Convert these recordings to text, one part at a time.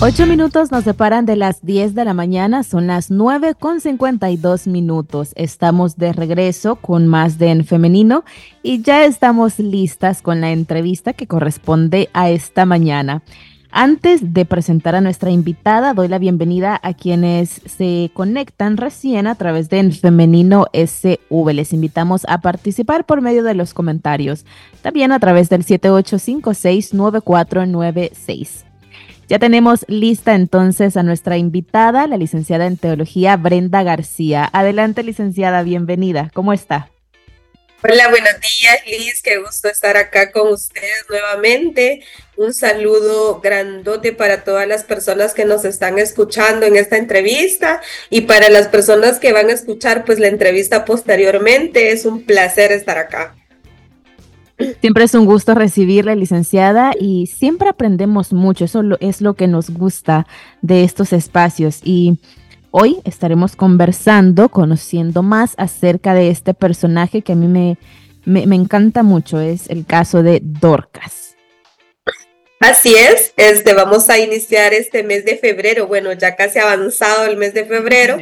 Ocho minutos nos separan de las 10 de la mañana, son las 9 con 52 minutos. Estamos de regreso con más de En Femenino y ya estamos listas con la entrevista que corresponde a esta mañana. Antes de presentar a nuestra invitada, doy la bienvenida a quienes se conectan recién a través de En Femenino SV. Les invitamos a participar por medio de los comentarios, también a través del 78569496. Ya tenemos lista entonces a nuestra invitada, la licenciada en teología Brenda García. Adelante, licenciada, bienvenida. ¿Cómo está? Hola, buenos días, Liz. Qué gusto estar acá con ustedes nuevamente. Un saludo grandote para todas las personas que nos están escuchando en esta entrevista y para las personas que van a escuchar pues la entrevista posteriormente. Es un placer estar acá. Siempre es un gusto recibirla, licenciada, y siempre aprendemos mucho. Eso es lo que nos gusta de estos espacios. Y hoy estaremos conversando, conociendo más acerca de este personaje que a mí me, me, encanta mucho. Es el caso de Dorcas. Así es, este, vamos a iniciar este mes de febrero, bueno, ya casi avanzado el mes de febrero,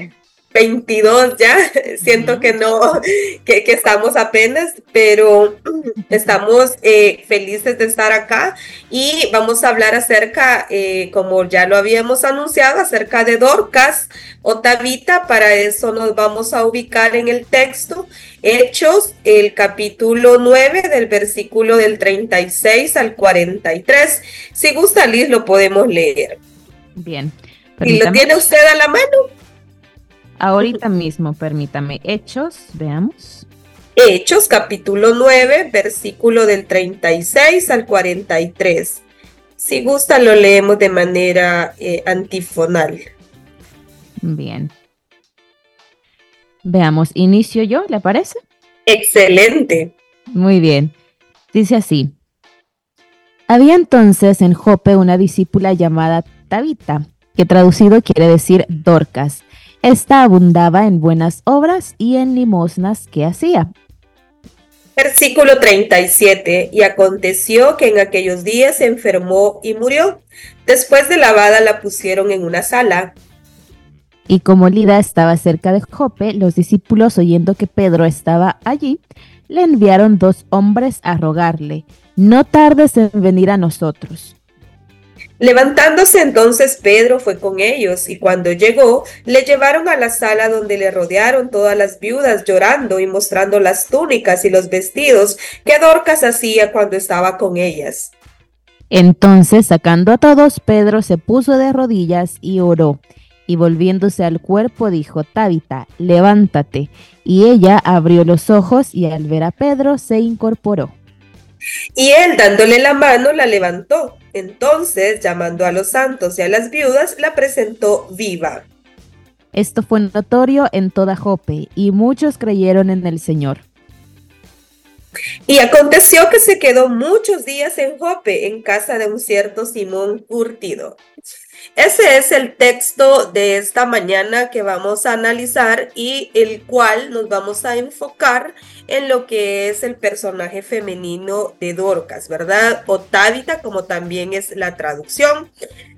22 ya, siento que no, que, estamos apenas, pero estamos eh, felices de estar acá y vamos a hablar acerca, eh, como ya lo habíamos anunciado, acerca de Dorcas o Tabita, para eso nos vamos a ubicar en el texto, Hechos, el capítulo 9 del versículo del 36 al 43. Si gusta, Liz, lo podemos leer. Bien. ¿Y lo tiene usted a la mano? Ahorita mismo, permítame. Hechos, veamos. Hechos, capítulo 9, versículo del 36 al 43. Si gusta, lo leemos de manera eh, antifonal. Bien. Veamos, inicio yo, ¿le parece? Excelente. Muy bien. Dice así. Había entonces en Jope una discípula llamada Tabita, que traducido quiere decir Dorcas esta abundaba en buenas obras y en limosnas que hacía. Versículo 37. Y aconteció que en aquellos días se enfermó y murió. Después de lavada la pusieron en una sala. Y como Lida estaba cerca de Jope, los discípulos, oyendo que Pedro estaba allí, le enviaron dos hombres a rogarle, no tardes en venir a nosotros. Levantándose entonces Pedro fue con ellos y cuando llegó le llevaron a la sala donde le rodearon todas las viudas llorando y mostrando las túnicas y los vestidos que Dorcas hacía cuando estaba con ellas. Entonces sacando a todos Pedro se puso de rodillas y oró y volviéndose al cuerpo dijo Tabita, levántate. Y ella abrió los ojos y al ver a Pedro se incorporó. Y él dándole la mano la levantó entonces, llamando a los santos y a las viudas, la presentó viva. Esto fue notorio en toda Jope, y muchos creyeron en el Señor. Y aconteció que se quedó muchos días en Jope, en casa de un cierto Simón Curtido. Ese es el texto de esta mañana que vamos a analizar y el cual nos vamos a enfocar en lo que es el personaje femenino de Dorcas, ¿verdad? O Tabita, como también es la traducción.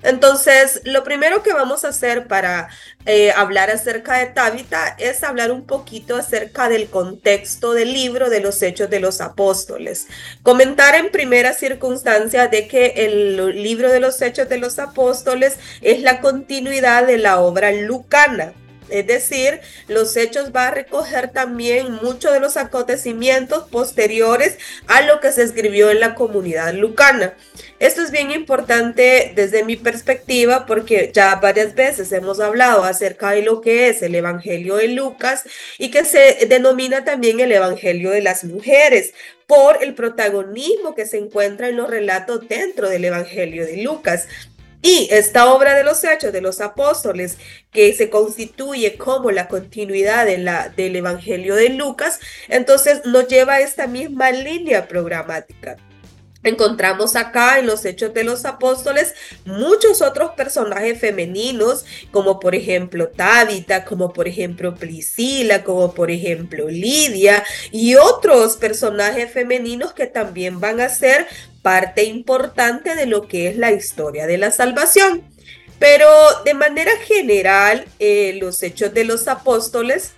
Entonces, lo primero que vamos a hacer para eh, hablar acerca de Tabita es hablar un poquito acerca del contexto del libro de los Hechos de los Apóstoles. Comentar en primera circunstancia de que el libro de los Hechos de los Apóstoles es la continuidad de la obra lucana. Es decir, los hechos va a recoger también muchos de los acontecimientos posteriores a lo que se escribió en la comunidad lucana. Esto es bien importante desde mi perspectiva porque ya varias veces hemos hablado acerca de lo que es el Evangelio de Lucas y que se denomina también el Evangelio de las mujeres por el protagonismo que se encuentra en los relatos dentro del Evangelio de Lucas. Y esta obra de los hechos de los apóstoles, que se constituye como la continuidad de la, del Evangelio de Lucas, entonces nos lleva a esta misma línea programática. Encontramos acá en los Hechos de los Apóstoles muchos otros personajes femeninos, como por ejemplo Tabita, como por ejemplo Priscila, como por ejemplo Lidia y otros personajes femeninos que también van a ser parte importante de lo que es la historia de la salvación. Pero de manera general, eh, los Hechos de los Apóstoles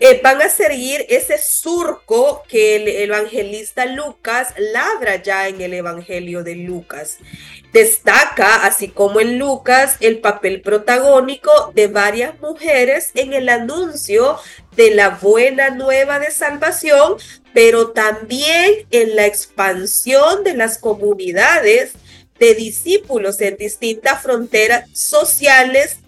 eh, van a seguir ese surco que el evangelista Lucas labra ya en el Evangelio de Lucas. Destaca, así como en Lucas, el papel protagónico de varias mujeres en el anuncio de la buena nueva de salvación, pero también en la expansión de las comunidades de discípulos en distintas fronteras sociales,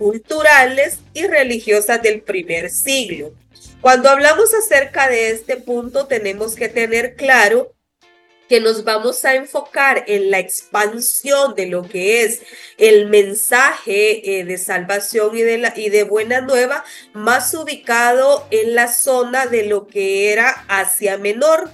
culturales y religiosas del primer siglo. Cuando hablamos acerca de este punto, tenemos que tener claro que nos vamos a enfocar en la expansión de lo que es el mensaje eh, de salvación y de, la, y de buena nueva, más ubicado en la zona de lo que era Asia Menor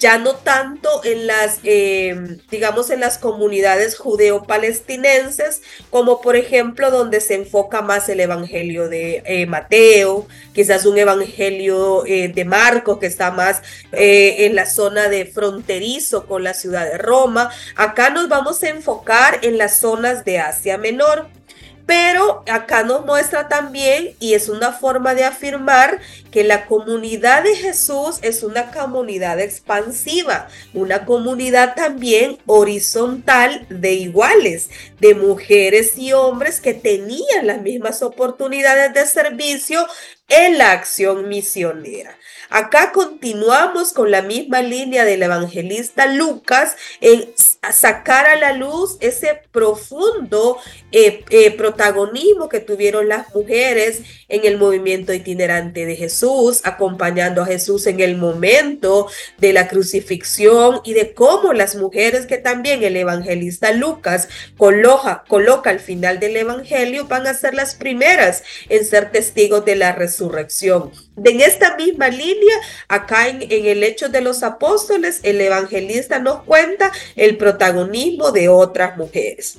ya no tanto en las, eh, digamos, en las comunidades judeo-palestinenses, como por ejemplo donde se enfoca más el Evangelio de eh, Mateo, quizás un Evangelio eh, de Marcos que está más en la zona de fronterizo con la ciudad de Roma. Acá nos vamos a enfocar en las zonas de Asia Menor. Pero acá nos muestra también, y es una forma de afirmar, que la comunidad de Jesús es una comunidad expansiva, una comunidad también horizontal de iguales, de mujeres y hombres que tenían las mismas oportunidades de servicio en la acción misionera. Acá continuamos con la misma línea del evangelista Lucas en sacar a la luz ese profundo eh, eh, protagonismo que tuvieron las mujeres en el movimiento itinerante de Jesús, acompañando a Jesús en el momento de la crucifixión y de cómo las mujeres que también el evangelista Lucas coloca, al final del evangelio van a ser las primeras en ser testigos de la resurrección. En esta misma línea, acá en, el hecho de los apóstoles, el evangelista nos cuenta el protagonismo de otras mujeres.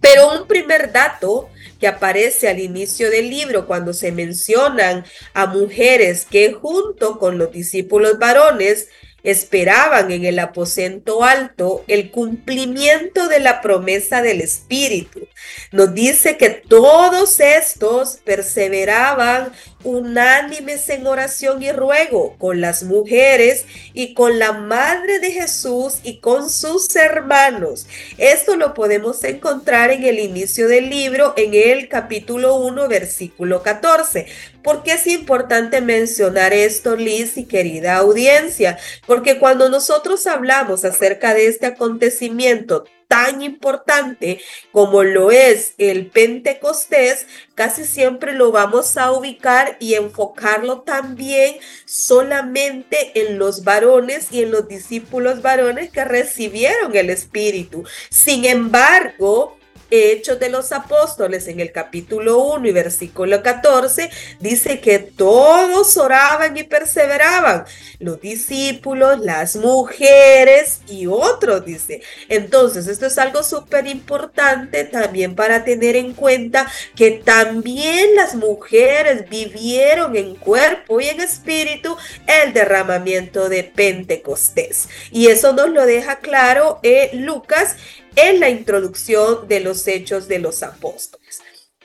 Pero un primer dato que aparece al inicio del libro cuando se mencionan a mujeres que junto con los discípulos varones esperaban en el aposento alto el cumplimiento de la promesa del Espíritu. Nos dice que todos estos perseveraban unánimes en oración y ruego con las mujeres y con la Madre de Jesús y con sus hermanos. Esto lo podemos encontrar en el inicio del libro, en el capítulo 1, versículo 14. ¿Por qué es importante mencionar esto, Liz y querida audiencia? Porque cuando nosotros hablamos acerca de este acontecimiento tan importante como lo es el Pentecostés, casi siempre lo vamos a ubicar y enfocarlo también solamente en los varones y en los discípulos varones que recibieron el Espíritu. Sin embargo, Hechos de los Apóstoles en el capítulo 1 y versículo 14 dice que todos oraban y perseveraban, los discípulos, las mujeres y otros, dice. Entonces, esto es algo súper importante también para tener en cuenta que también las mujeres vivieron en cuerpo y en espíritu el derramamiento de Pentecostés. Y eso nos lo deja claro eh, Lucas en la introducción de los hechos de los apóstoles.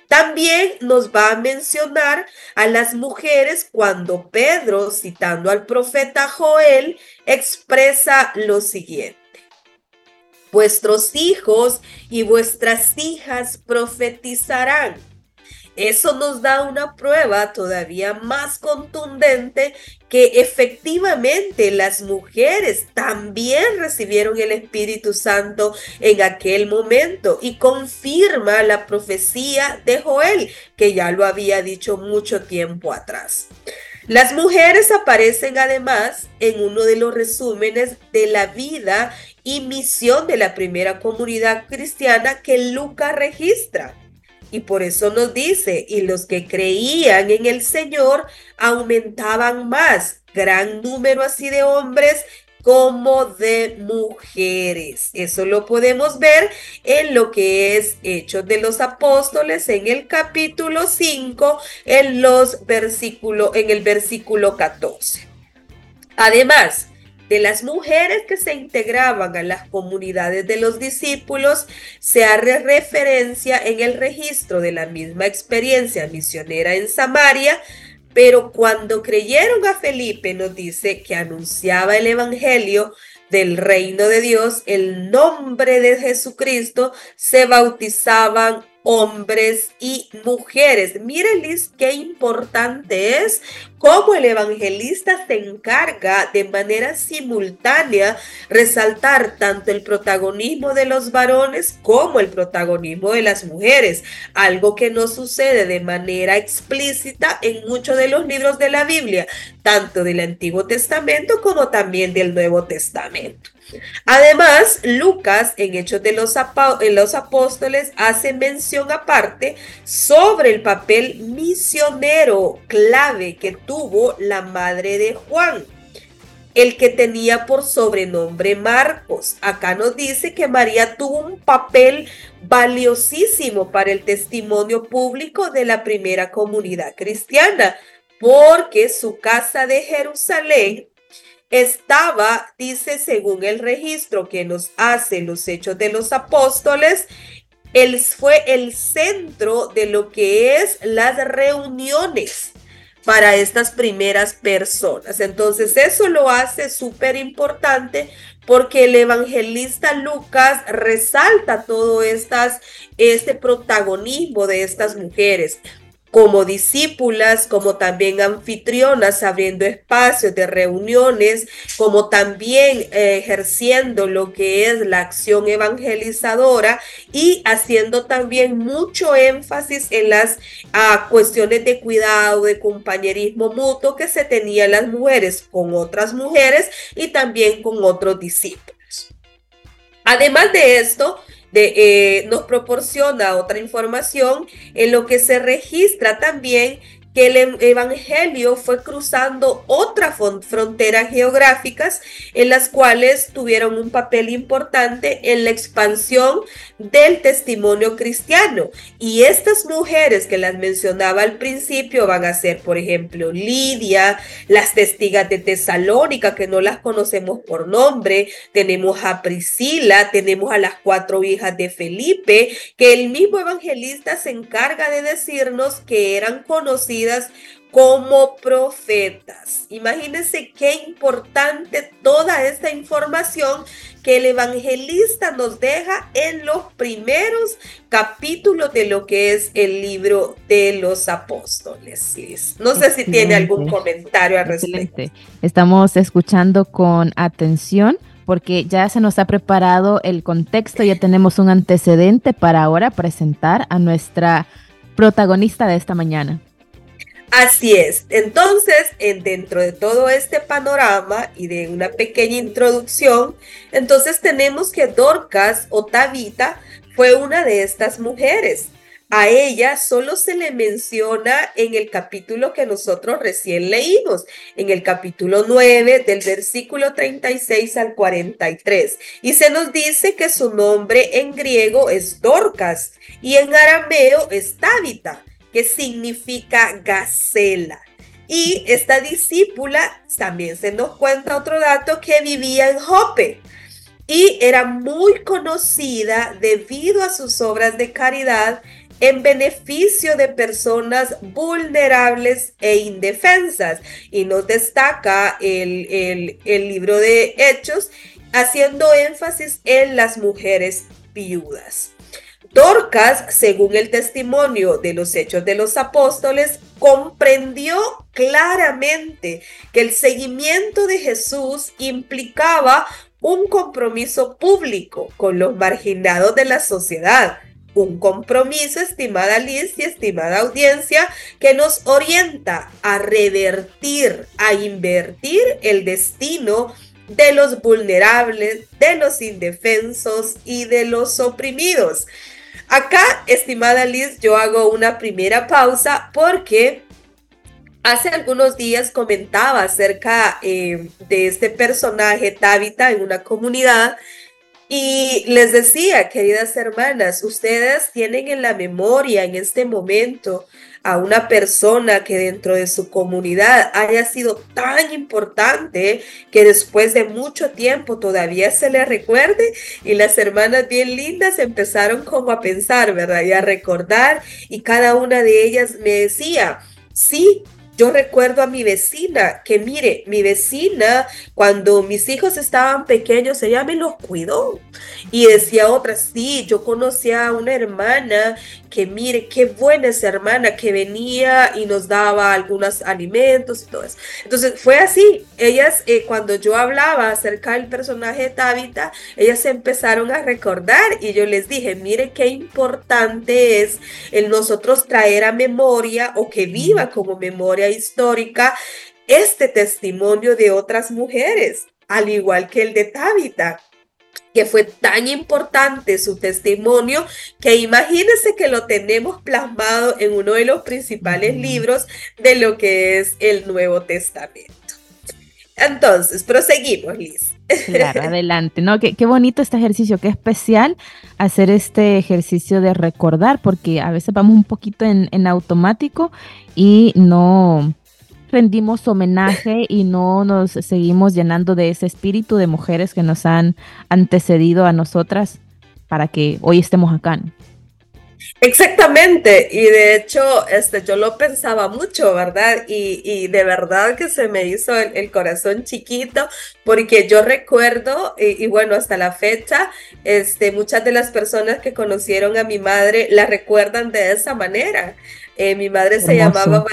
También nos va a mencionar a las mujeres cuando Pedro, citando al profeta Joel, expresa lo siguiente. Vuestros hijos y vuestras hijas profetizarán eso nos da una prueba todavía más contundente que efectivamente las mujeres también recibieron el Espíritu Santo en aquel momento y confirma la profecía de Joel, que ya lo había dicho mucho tiempo atrás. Las mujeres aparecen además en uno de los resúmenes de la vida y misión de la primera comunidad cristiana que Lucas registra. Y por eso nos dice, y los que creían en el Señor aumentaban más, gran número así de hombres como de mujeres. Eso lo podemos ver en lo que es Hechos de los Apóstoles en el capítulo 5 en los versículos en el versículo 14. Además, de las mujeres que se integraban a las comunidades de los discípulos, se hace referencia en el registro de la misma experiencia misionera en Samaria, pero cuando creyeron a Felipe nos dice que anunciaba el Evangelio del reino de Dios, el nombre de Jesucristo, se bautizaban hombres y mujeres. Miren, Liz, qué importante es cómo el evangelista se encarga de manera simultánea resaltar tanto el protagonismo de los varones como el protagonismo de las mujeres, algo que no sucede de manera explícita en muchos de los libros de la Biblia, tanto del Antiguo Testamento como también del Nuevo Testamento. Además, Lucas en Hechos de los, Apóstoles hace mención aparte sobre el papel misionero clave que tuvo la madre de Juan el que tenía por sobrenombre Marcos. Acá nos dice que María tuvo un papel valiosísimo para el testimonio público de la primera comunidad cristiana, porque su casa de Jerusalén estaba, dice según el registro que nos hace los hechos de los apóstoles, él fue el centro de lo que es las reuniones para estas primeras personas. Entonces eso lo hace súper importante porque el evangelista Lucas resalta todo estas, este protagonismo de estas mujeres como discípulas, como también anfitrionas, abriendo espacios de reuniones, como también eh, ejerciendo lo que es la acción evangelizadora y haciendo también mucho énfasis en las ah, cuestiones de cuidado, de compañerismo mutuo que se tenían las mujeres con otras mujeres y también con otros discípulos. Además de esto, eh, nos proporciona otra información en lo que se registra también el Evangelio fue cruzando otras fronteras geográficas en las cuales tuvieron un papel importante en la expansión del testimonio cristiano. Y estas mujeres que las mencionaba al principio van a ser, por ejemplo, Lidia, las testigas de Tesalónica, que no las conocemos por nombre, tenemos a Priscila, tenemos a las cuatro hijas de Felipe, que el mismo evangelista se encarga de decirnos que eran conocidas como profetas. Imagínense qué importante toda esta información que el evangelista nos deja en los primeros capítulos de lo que es el libro de los apóstoles. No sé si tiene algún comentario al respecto. Estamos escuchando con atención porque ya se nos ha preparado el contexto, ya tenemos un antecedente para ahora presentar a nuestra protagonista de esta mañana. Así es. Entonces, en, dentro de todo este panorama y de una pequeña introducción, entonces tenemos que Dorcas o Tabita fue una de estas mujeres. A ella solo se le menciona en el capítulo que nosotros recién leímos, en el capítulo 9 del versículo 36 al 43. Y se nos dice que su nombre en griego es Dorcas y en arameo es Tabita que significa gacela. Y esta discípula también se nos cuenta otro dato que vivía en Jope y era muy conocida debido a sus obras de caridad en beneficio de personas vulnerables e indefensas. Y nos destaca el, el, el libro de Hechos haciendo énfasis en las mujeres viudas. Dorcas, según el testimonio de los hechos de los apóstoles, comprendió claramente que el seguimiento de Jesús implicaba un compromiso público con los marginados de la sociedad. Un compromiso, estimada Liz y estimada audiencia, que nos orienta a revertir, a invertir el destino de los vulnerables, de los indefensos y de los oprimidos. Acá, estimada Liz, yo hago una primera pausa porque Hace algunos días comentaba acerca eh, de este personaje, Tabitha, en una comunidad y les decía, queridas hermanas, ustedes tienen en la memoria en este momento a una persona que dentro de su comunidad haya sido tan importante que después de mucho tiempo todavía se le recuerde y las hermanas bien lindas empezaron como a pensar, ¿verdad? Y a recordar y cada una de ellas me decía, sí, yo recuerdo a mi vecina, que mire, mi vecina, cuando mis hijos estaban pequeños, ella me los cuidó. Y decía otra, sí, yo conocía a una hermana que mire, qué buena esa hermana que venía y nos daba algunos alimentos y todo eso. Entonces fue así. Ellas, eh, cuando yo hablaba acerca del personaje de Tabitha, ellas empezaron a recordar y yo les dije, mire qué importante es el nosotros traer a memoria o que viva como memoria histórica este testimonio de otras mujeres, al igual que el de Tabitha que fue tan importante su testimonio que imagínense que lo tenemos plasmado en uno de los principales libros de lo que es el Nuevo Testamento. Entonces, proseguimos, Liz. Claro, adelante, ¿no? Qué, qué, bonito este ejercicio, qué especial hacer este ejercicio de recordar, porque a veces vamos un poquito en, en automático y no, rendimos homenaje y no nos seguimos llenando de ese espíritu de mujeres que nos han antecedido a nosotras para que hoy estemos acá. Exactamente, y de hecho, este, yo lo pensaba mucho, ¿verdad? Y, y de verdad que se me hizo el, corazón chiquito, porque yo recuerdo, y, bueno, hasta la fecha, este, muchas de las personas que conocieron a mi madre la recuerdan de esa manera. Eh, mi madre se llamaba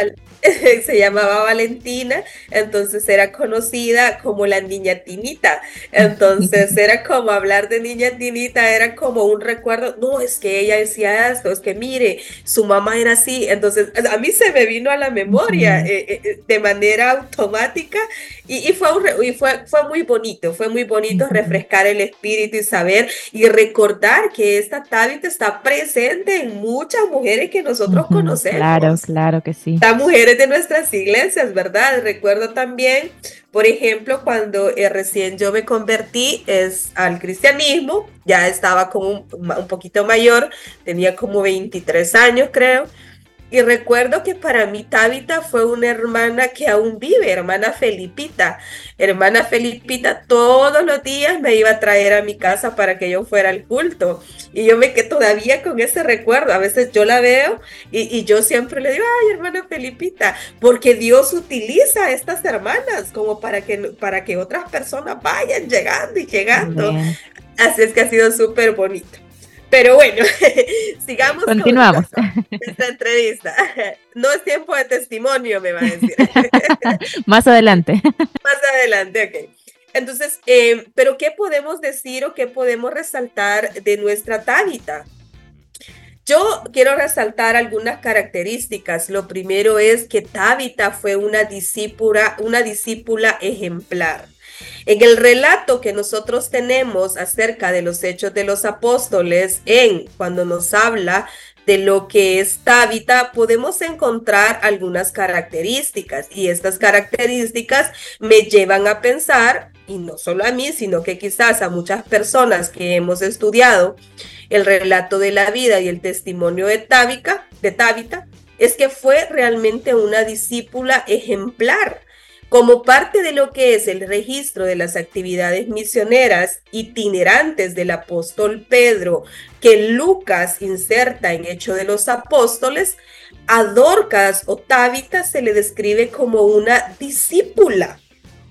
se llamaba Valentina, entonces era conocida como la niña Tinita. Entonces era como hablar de niña Tinita, era como un recuerdo, no, es que ella decía esto, es que mire, su mamá era así. Entonces a mí se me vino a la memoria eh, eh, de manera automática y, fue, y fue, fue muy bonito, fue muy bonito refrescar el espíritu y saber y recordar que esta Tabitha está presente en muchas mujeres que nosotros conocemos. Claro, claro que sí. Estas mujeres de nuestras iglesias, ¿verdad? Recuerdo también, por ejemplo, cuando eh, recién yo me convertí es, al cristianismo, ya estaba como un, poquito mayor, tenía como 23 años creo. Y recuerdo que para mí Tabitha fue una hermana que aún vive, hermana Felipita. Hermana Felipita todos los días me iba a traer a mi casa para que yo fuera al culto. Y yo me quedé todavía con ese recuerdo. A veces yo la veo y, yo siempre le digo, ay, hermana Felipita, porque Dios utiliza a estas hermanas como para que, para que otras personas vayan llegando y llegando. Así es que ha sido súper bonito. Pero bueno, sigamos. Continuamos. Con esta, entrevista. No es tiempo de testimonio, me va a decir. Más adelante. Más adelante, ok. Entonces, em, pero ¿qué podemos decir o qué podemos resaltar de nuestra Tabita? Yo quiero resaltar algunas características. Lo primero es que Tabita fue una discípula, una discípula ejemplar. En el relato que nosotros tenemos acerca de los hechos de los apóstoles, en cuando nos habla de lo que es Tabita, podemos encontrar algunas características y estas características me llevan a pensar, y no solo a mí, sino que quizás a muchas personas que hemos estudiado el relato de la vida y el testimonio de Tabita, de es que fue realmente una discípula ejemplar como parte de lo que es el registro de las actividades misioneras itinerantes del apóstol Pedro, que Lucas inserta en Hecho de los Apóstoles, a Dorcas o Tabita se le describe como una discípula.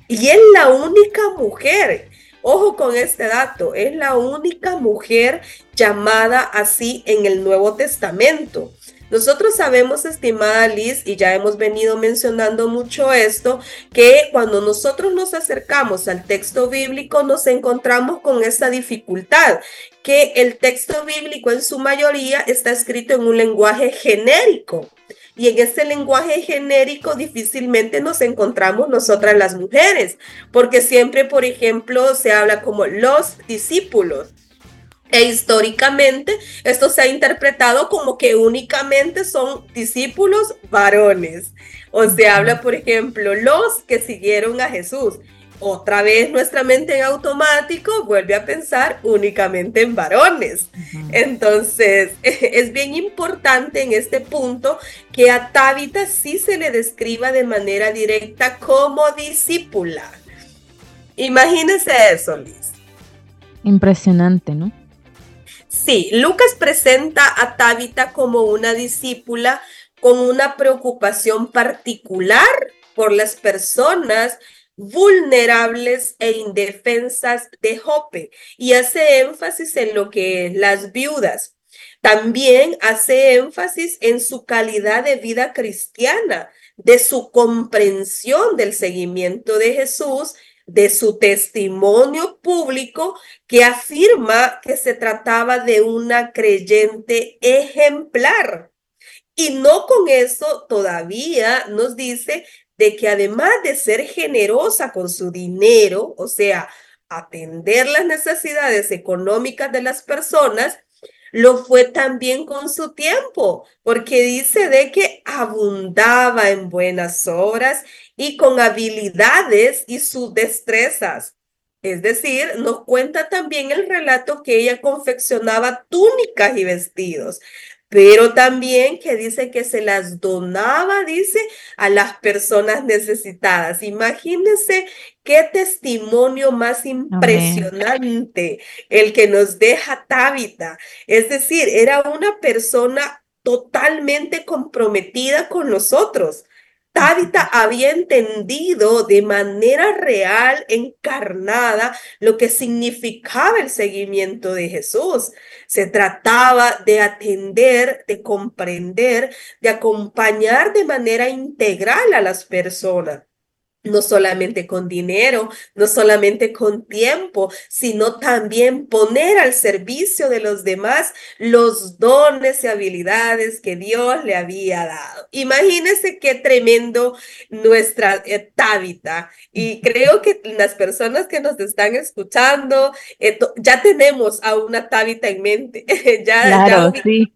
Y es la única mujer, ojo con este dato, es la única mujer llamada así en el Nuevo Testamento. Nosotros sabemos, estimada Liz, y ya hemos venido mencionando mucho esto, que cuando nosotros nos acercamos al texto bíblico nos encontramos con esta dificultad, que el texto bíblico en su mayoría está escrito en un lenguaje genérico. Y en ese lenguaje genérico difícilmente nos encontramos nosotras las mujeres, porque siempre, por ejemplo, se habla como los discípulos E históricamente esto se ha interpretado como que únicamente son discípulos varones. O se habla, por ejemplo, los que siguieron a Jesús. Otra vez nuestra mente en automático vuelve a pensar únicamente en varones. Entonces, es bien importante en este punto que a Tabita sí se le describa de manera directa como discípula. Imagínese eso, Liz. Impresionante, ¿no? Sí, Lucas presenta a Tabita como una discípula con una preocupación particular por las personas vulnerables e indefensas de Jope y hace énfasis en lo que las viudas. También hace énfasis en su calidad de vida cristiana, de su comprensión del seguimiento de Jesús de su testimonio público que afirma que se trataba de una creyente ejemplar. Y no con eso todavía nos dice de que además de ser generosa con su dinero, o sea, atender las necesidades económicas de las personas, lo fue también con su tiempo, porque dice de que abundaba en buenas obras y con habilidades y sus destrezas. Es decir, nos cuenta también el relato que ella confeccionaba túnicas y vestidos, pero también que dice que se las donaba, dice, a las personas necesitadas. Imagínense qué testimonio más impresionante el que nos deja Tabita. Es decir, era una persona totalmente comprometida con nosotros. Tabita había entendido de manera real, encarnada, lo que significaba el seguimiento de Jesús. Se trataba de atender, de comprender, de acompañar de manera integral a las personas no solamente con dinero, no solamente con tiempo, sino también poner al servicio de los demás los dones y habilidades que Dios le había dado. Imagínense qué tremendo nuestra eh, Tabita. Y creo que las personas que nos están escuchando, eh, ya tenemos a una Tabita en mente. ya, claro, sí.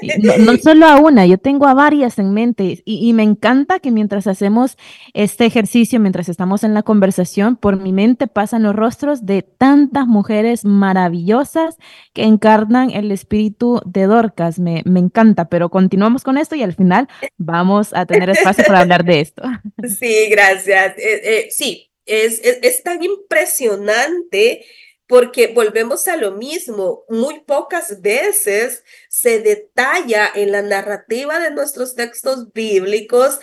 No, solo a una, yo tengo a varias en mente y, me encanta que mientras hacemos este ejercicio, mientras estamos en la conversación, por mi mente pasan los rostros de tantas mujeres maravillosas que encarnan el espíritu de Dorcas. Me, me encanta, pero continuamos con esto y al final vamos a tener espacio para hablar de esto. Sí, gracias. Eh, eh, sí, es, es, es tan impresionante porque volvemos a lo mismo, muy pocas veces se detalla en la narrativa de nuestros textos bíblicos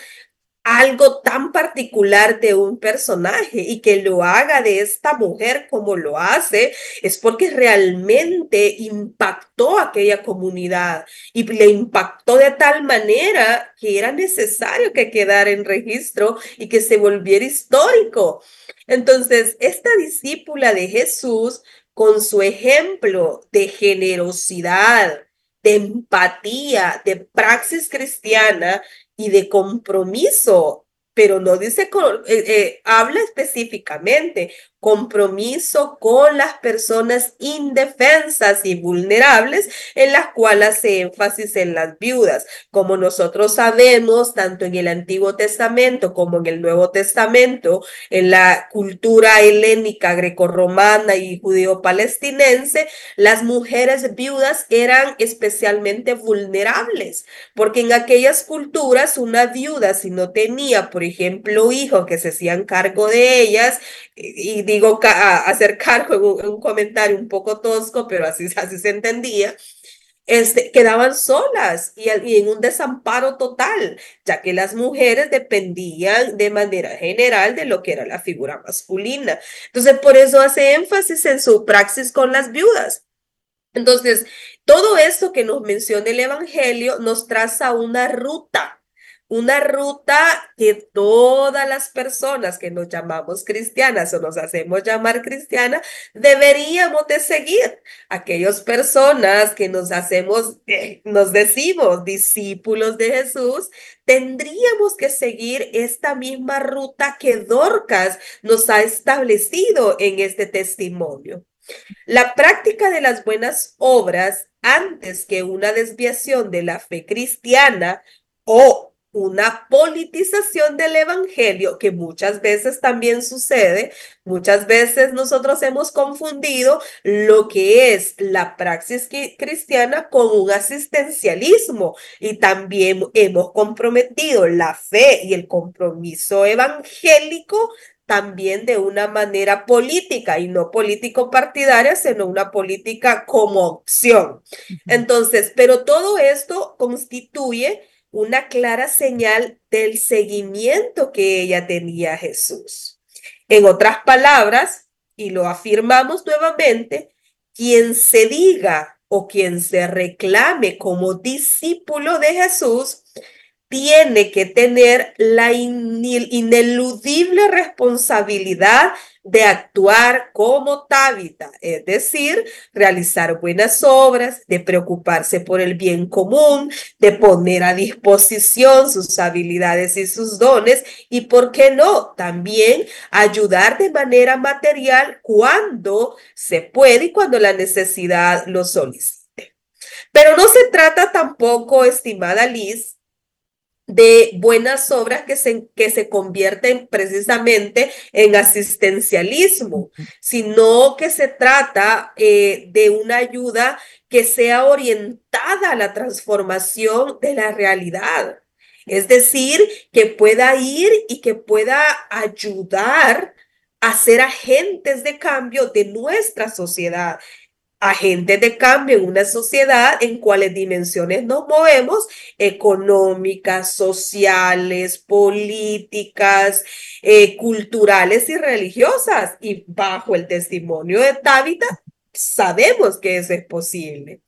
algo tan particular de un personaje y que lo haga de esta mujer como lo hace, es porque realmente impactó a aquella comunidad y le impactó de tal manera que era necesario que quedara en registro y que se volviera histórico. Entonces, esta discípula de Jesús, con su ejemplo de generosidad, de empatía, de praxis cristiana, y de compromiso, pero no dice, eh, eh, habla específicamente compromiso con las personas indefensas y vulnerables, en las cuales hace énfasis en las viudas. Como nosotros sabemos, tanto en el Antiguo Testamento como en el Nuevo Testamento, en la cultura helénica, grecorromana y judío-palestinense, las mujeres viudas eran especialmente vulnerables, porque en aquellas culturas una viuda, si no tenía, por ejemplo, hijos que se hacían cargo de ellas, y digo hacer cargo en un, comentario un poco tosco, pero así, así se entendía, este, quedaban solas y, y, en un desamparo total, ya que las mujeres dependían de manera general de lo que era la figura masculina. Entonces, por eso hace énfasis en su praxis con las viudas. Entonces, todo esto que nos menciona el Evangelio nos traza una ruta una ruta que todas las personas que nos llamamos cristianas o nos hacemos llamar cristiana deberíamos de seguir. Aquellas personas que nos hacemos, eh, nos decimos discípulos de Jesús, tendríamos que seguir esta misma ruta que Dorcas nos ha establecido en este testimonio. La práctica de las buenas obras antes que una desviación de la fe cristiana o una politización del Evangelio que muchas veces también sucede. Muchas veces nosotros hemos confundido lo que es la praxis cristiana con un asistencialismo y también hemos comprometido la fe y el compromiso evangélico también de una manera política y no político partidaria, sino una política como opción. Entonces, pero todo esto constituye una clara señal del seguimiento que ella tenía a Jesús. En otras palabras, y lo afirmamos nuevamente, quien se diga o quien se reclame como discípulo de Jesús tiene que tener la ineludible responsabilidad de actuar como Tabita, es decir, realizar buenas obras, de preocuparse por el bien común, de poner a disposición sus habilidades y sus dones y, ¿por qué no?, también ayudar de manera material cuando se puede y cuando la necesidad lo solicite. Pero no se trata tampoco, estimada Liz, de buenas obras que se, que se convierten precisamente en asistencialismo, sino que se trata eh, de una ayuda que sea orientada a la transformación de la realidad. Es decir, que pueda ir y que pueda ayudar a ser agentes de cambio de nuestra sociedad agentes de cambio en una sociedad en cuáles dimensiones nos movemos, económicas, sociales, políticas, eh, culturales y religiosas. Y bajo el testimonio de Tabitha, sabemos que eso es posible.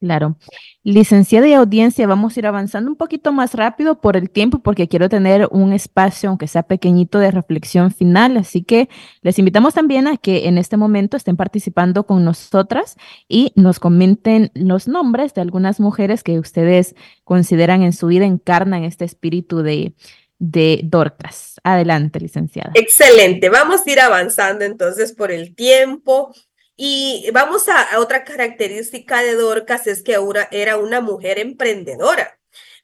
Claro. Licenciada y audiencia, vamos a ir avanzando un poquito más rápido por el tiempo porque quiero tener un espacio, aunque sea pequeñito, de reflexión final. Así que les invitamos también a que en este momento estén participando con nosotras y nos comenten los nombres de algunas mujeres que ustedes consideran en su vida encarnan este espíritu de, de Dorcas. Adelante, licenciada. Excelente. Vamos a ir avanzando entonces por el tiempo. Y vamos a, otra característica de Dorcas, es que era una mujer emprendedora.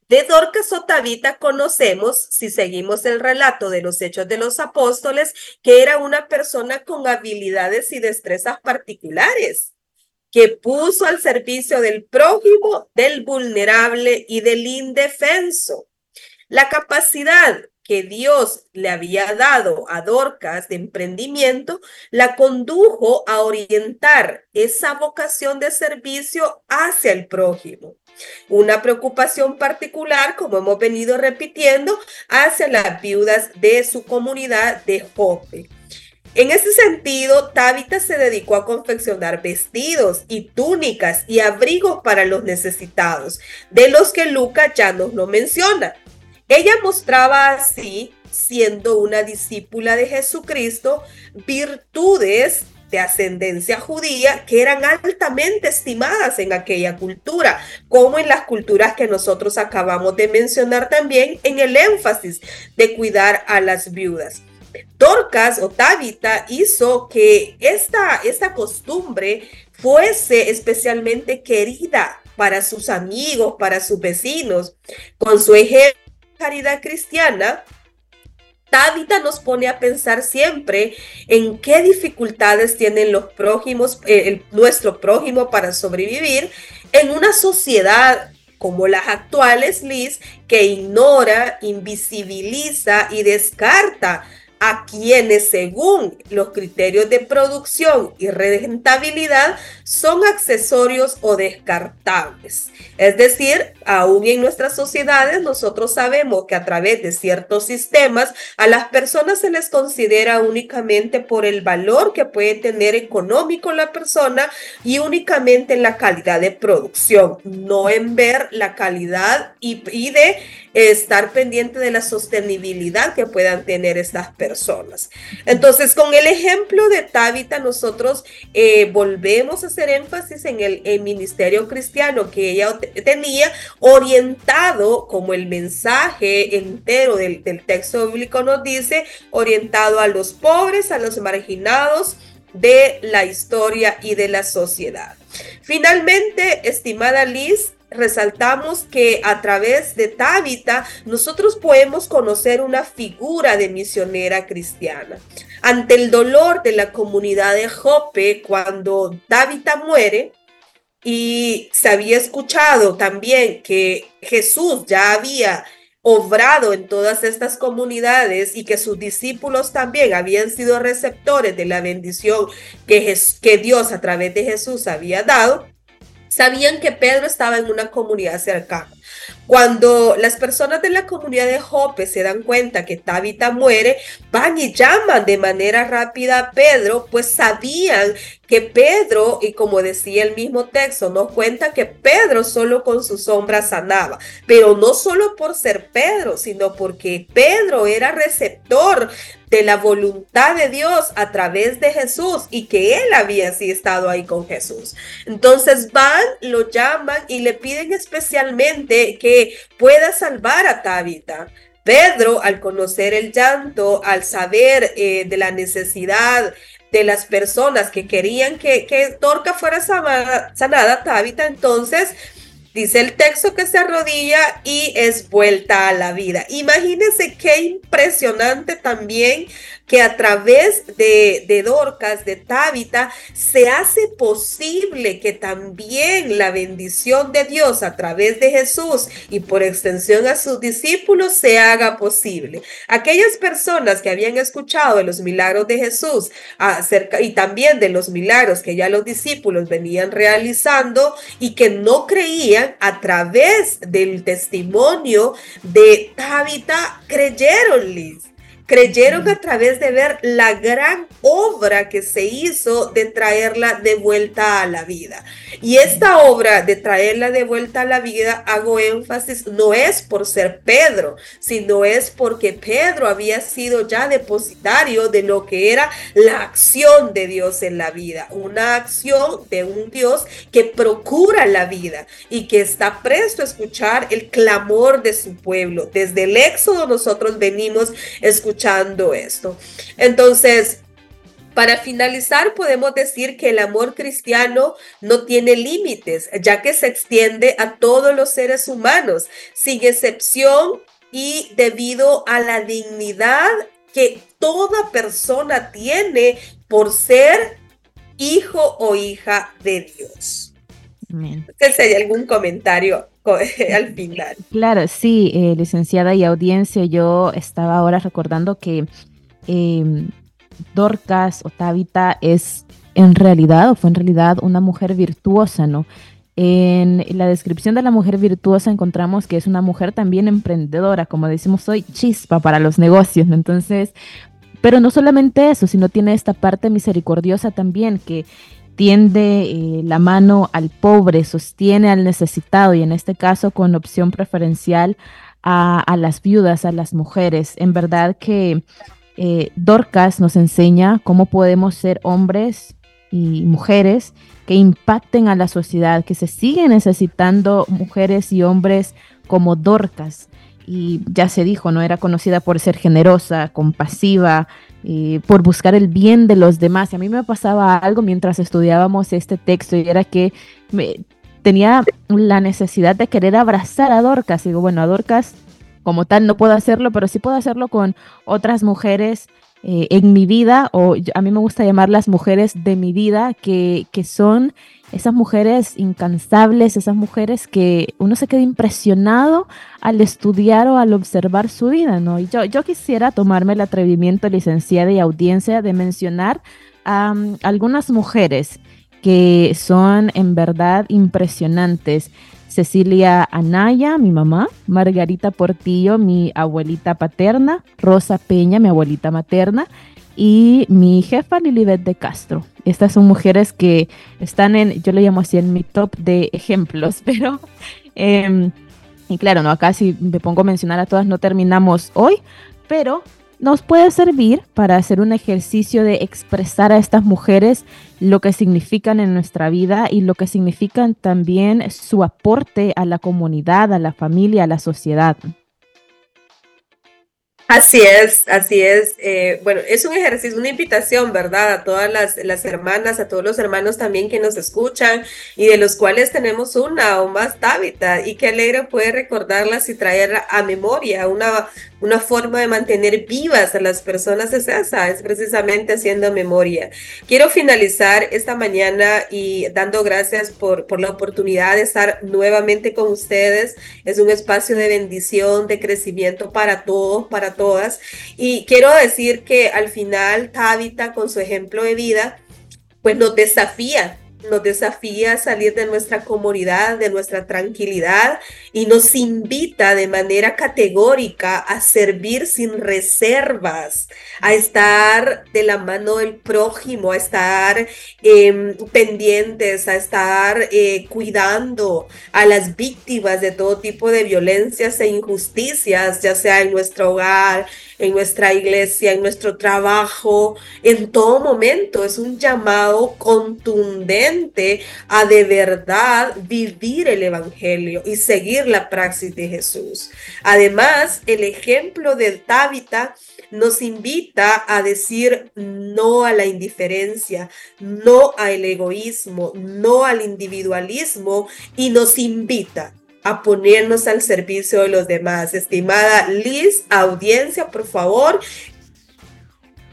De Dorcas o Tabita conocemos, si seguimos el relato de los hechos de los apóstoles, que era una persona con habilidades y destrezas particulares, que puso al servicio del prójimo, del vulnerable y del indefenso. La capacidad que Dios le había dado a Dorcas de emprendimiento, la condujo a orientar esa vocación de servicio hacia el prójimo. Una preocupación particular, como hemos venido repitiendo, hacia las viudas de su comunidad de Jope. En ese sentido, Tabitha se dedicó a confeccionar vestidos y túnicas y abrigos para los necesitados, de los que Lucas ya nos lo menciona. Ella mostraba así, siendo una discípula de Jesucristo, virtudes de ascendencia judía que eran altamente estimadas en aquella cultura, como en las culturas que nosotros acabamos de mencionar también en el énfasis de cuidar a las viudas. Dorcas o Tabita hizo que esta, esta costumbre fuese especialmente querida para sus amigos, para sus vecinos, con su ejemplo caridad cristiana, Tabitha nos pone a pensar siempre en qué dificultades tienen los prójimos, eh, nuestro prójimo para sobrevivir en una sociedad como las actuales, Liz, que ignora, invisibiliza y descarta a quienes según los criterios de producción y rentabilidad son accesorios o descartables. Es decir, aún en nuestras sociedades nosotros sabemos que a través de ciertos sistemas a las personas se les considera únicamente por el valor que puede tener económico la persona y únicamente en la calidad de producción, no en ver la calidad y, y de estar pendiente de la sostenibilidad que puedan tener estas personas. Entonces, con el ejemplo de Tabitha, nosotros eh, volvemos a énfasis en el, ministerio cristiano que ella tenía, orientado, como el mensaje entero del, del texto bíblico nos dice, orientado a los pobres, a los marginados, de la historia y de la sociedad. Finalmente, estimada Liz, resaltamos que a través de Tabita nosotros podemos conocer una figura de misionera cristiana. Ante el dolor de la comunidad de Jope, cuando Tabita muere, y se había escuchado también que Jesús ya había obrado en todas estas comunidades y que sus discípulos también habían sido receptores de la bendición que, que Dios a través de Jesús había dado, sabían que Pedro estaba en una comunidad cercana. Cuando las personas de la comunidad de Jope se dan cuenta que Tabita muere, van y llaman de manera rápida a Pedro, pues sabían que Pedro, y como decía el mismo texto, nos cuenta que Pedro solo con su sombra sanaba, pero no solo por ser Pedro, sino porque Pedro era receptor de la voluntad de Dios a través de Jesús y que él había así estado ahí con Jesús. Entonces van, lo llaman y le piden especialmente que pueda salvar a Tabita. Pedro, al conocer el llanto, al saber eh, de la necesidad de las personas que querían que, que Torca fuera sanada, sanada, entonces dice el texto que se arrodilla y es vuelta a la vida. Imagínense qué impresionante también que a través de, de Dorcas, de Tabita, se hace posible que también la bendición de Dios a través de Jesús y por extensión a sus discípulos se haga posible. Aquellas personas que habían escuchado de los milagros de Jesús acerca, y también de los milagros que ya los discípulos venían realizando y que no creían a través del testimonio de Tabita, creyeron, Liz creyeron a través de ver la gran obra que se hizo de traerla de vuelta a la vida. Y esta obra de traerla de vuelta a la vida, hago énfasis, no es por ser Pedro, sino es porque Pedro había sido ya depositario de lo que era la acción de Dios en la vida, una acción de un Dios que procura la vida y que está presto a escuchar el clamor de su pueblo. Desde el Éxodo nosotros venimos escuchando escuchando esto. Entonces, para finalizar, podemos decir que el amor cristiano no tiene límites, ya que se extiende a todos los seres humanos, sin excepción y debido a la dignidad que toda persona tiene por ser hijo o hija de Dios. Amén. hay algún comentario al final. Claro, sí, eh, licenciada y audiencia, yo estaba ahora recordando que em, Dorcas o Tabita es en realidad, o fue en realidad, una mujer virtuosa, ¿no? En la descripción de la mujer virtuosa encontramos que es una mujer también emprendedora, como decimos hoy, chispa para los negocios, ¿no? Entonces, pero no solamente eso, sino tiene esta parte misericordiosa también, que tiende eh, la mano al pobre, sostiene al necesitado y en este caso con opción preferencial a, las viudas, a las mujeres. En verdad que eh, Dorcas nos enseña cómo podemos ser hombres y mujeres que impacten a la sociedad, que se siguen necesitando mujeres y hombres como Dorcas. Y ya se dijo, no era conocida por ser generosa, compasiva, eh, por buscar el bien de los demás. Y a mí me pasaba algo mientras estudiábamos este texto y era que me, tenía la necesidad de querer abrazar a Dorcas. Y digo, bueno, a Dorcas como tal no puedo hacerlo, pero sí puedo hacerlo con otras mujeres eh, en mi vida, o a mí me gusta llamarlas mujeres de mi vida, que, que son esas mujeres incansables, esas mujeres que uno se queda impresionado al estudiar o al observar su vida, ¿no? Y yo, yo quisiera tomarme el atrevimiento, licenciada y audiencia, de mencionar a algunas mujeres que son en verdad impresionantes. Cecilia Anaya, mi mamá, Margarita Portillo, mi abuelita paterna, Rosa Peña, mi abuelita materna, y mi jefa Lilibet de Castro. Estas son mujeres que están en, yo le llamo así en mi top de ejemplos, pero, em, y claro, no, acá si me pongo a mencionar a todas no terminamos hoy, pero nos puede servir para hacer un ejercicio de expresar a estas mujeres lo que significan en nuestra vida y lo que significan también su aporte a la comunidad, a la familia, a la sociedad. Así es, así es. Eh, bueno, es un ejercicio, una invitación, ¿verdad? A todas las, hermanas, a todos los hermanos también que nos escuchan y de los cuales tenemos una o más tábita y qué alegre puede recordarlas y traer a memoria una, una forma de mantener vivas a las personas es es precisamente haciendo memoria. Quiero finalizar esta mañana y dando gracias por, por la oportunidad de estar nuevamente con ustedes. Es un espacio de bendición, de crecimiento para todos, para todas. Y quiero decir que al final Tabitha con su ejemplo de vida, pues nos desafía nos desafía a salir de nuestra comodidad, de nuestra tranquilidad y nos invita de manera categórica a servir sin reservas, a estar de la mano del prójimo, a estar em, pendientes, a estar eh, cuidando a las víctimas de todo tipo de violencias e injusticias, ya sea en nuestro hogar, en nuestra iglesia, en nuestro trabajo, en todo momento. Es un llamado contundente a de verdad vivir el Evangelio y seguir la praxis de Jesús. Además, el ejemplo del Tábita nos invita a decir no a la indiferencia, no al egoísmo, no al individualismo y nos invita a ponernos al servicio de los demás. Estimada Liz, audiencia, por favor,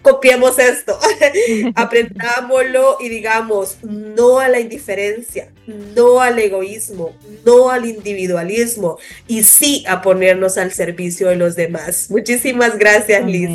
copiemos esto, aprendámoslo y digamos no a la indiferencia, no al egoísmo, no al individualismo y sí a ponernos al servicio de los demás. Muchísimas gracias, Liz.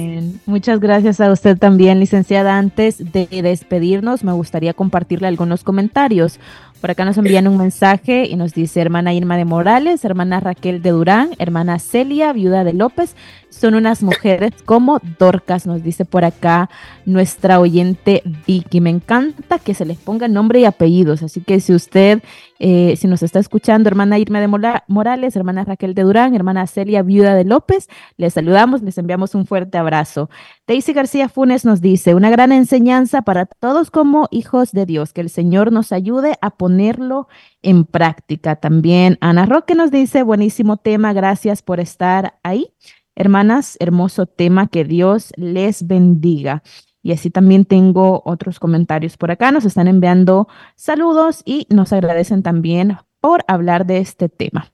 Muchas gracias a usted también, licenciada. Antes de despedirnos, me gustaría compartirle algunos comentarios. Por acá nos envían un mensaje y nos dice hermana Irma de Morales, hermana Raquel de Durán, hermana Celia, viuda de López, son unas mujeres como Dorcas, nos dice por acá nuestra oyente Vicky. Me encanta que se les ponga nombre y apellidos, así que si usted, eh, si nos está escuchando, hermana Irma de Morales, hermana Raquel de Durán, hermana Celia, viuda de López, les saludamos, les enviamos un fuerte abrazo. Daisy García Funes nos dice, una gran enseñanza para todos como hijos de Dios, que el Señor nos ayude a ponerlo en práctica. También Ana Roque nos dice, buenísimo tema, gracias por estar ahí. Hermanas, hermoso tema, que Dios les bendiga. Y así también tengo otros comentarios por acá. Nos están enviando saludos y nos agradecen también por hablar de este tema.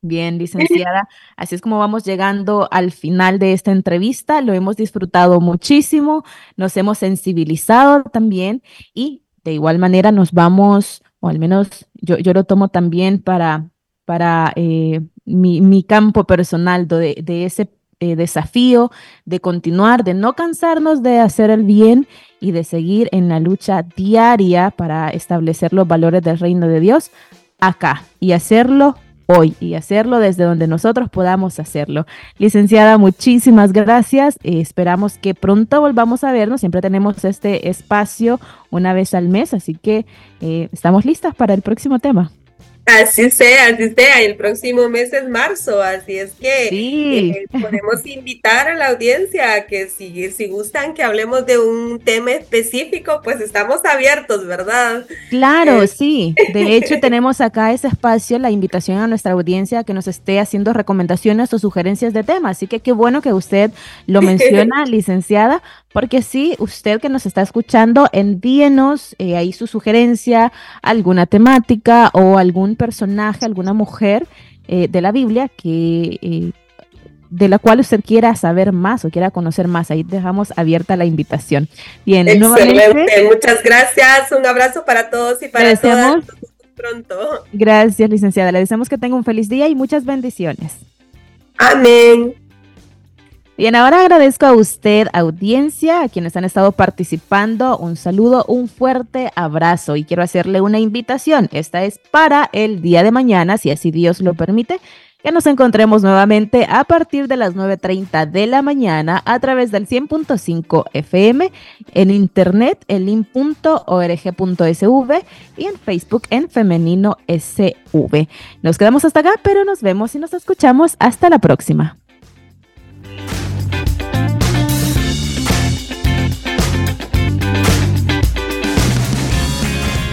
Bien, licenciada, así es como vamos llegando al final de esta entrevista. Lo hemos disfrutado muchísimo, nos hemos sensibilizado también y de igual manera nos vamos, o al menos yo, yo lo tomo también para, para eh, mi, campo personal de, ese eh, desafío de continuar, de no cansarnos de hacer el bien y de seguir en la lucha diaria para establecer los valores del reino de Dios acá y hacerlo hoy y hacerlo desde donde nosotros podamos hacerlo. Licenciada, muchísimas gracias. Eh, esperamos que pronto volvamos a vernos. Siempre tenemos este espacio una vez al mes, así que eh, estamos listas para el próximo tema. Así sea, así sea. El próximo mes es marzo, así es que eh, podemos invitar a la audiencia a que si, si gustan que hablemos de un tema específico, pues estamos abiertos, ¿verdad? Claro, eh, sí. De hecho, tenemos acá ese espacio, la invitación a nuestra audiencia a que nos esté haciendo recomendaciones o sugerencias de temas. Así que qué bueno que usted lo menciona, licenciada, porque sí, usted que nos está escuchando, envíenos eh, ahí su sugerencia, alguna temática o algún personaje, alguna mujer eh, de la Biblia que eh, de la cual usted quiera saber más o quiera conocer más. Ahí dejamos abierta la invitación. Bien, Excelente. Muchas gracias. Un abrazo para todos y para todas. Pronto. Gracias, licenciada. Le deseamos que tenga un feliz día y muchas bendiciones. Amén. Bien, ahora agradezco a usted, audiencia, a quienes han estado participando. Un saludo, un fuerte abrazo y quiero hacerle una invitación. Esta es para el día de mañana, si así Dios lo permite, que nos encontremos nuevamente a partir de las 9.30 de la mañana a través del 100.5 FM, en internet en link.org.sv y en Facebook en Femenino SV. Nos quedamos hasta acá, pero nos vemos y nos escuchamos hasta la próxima.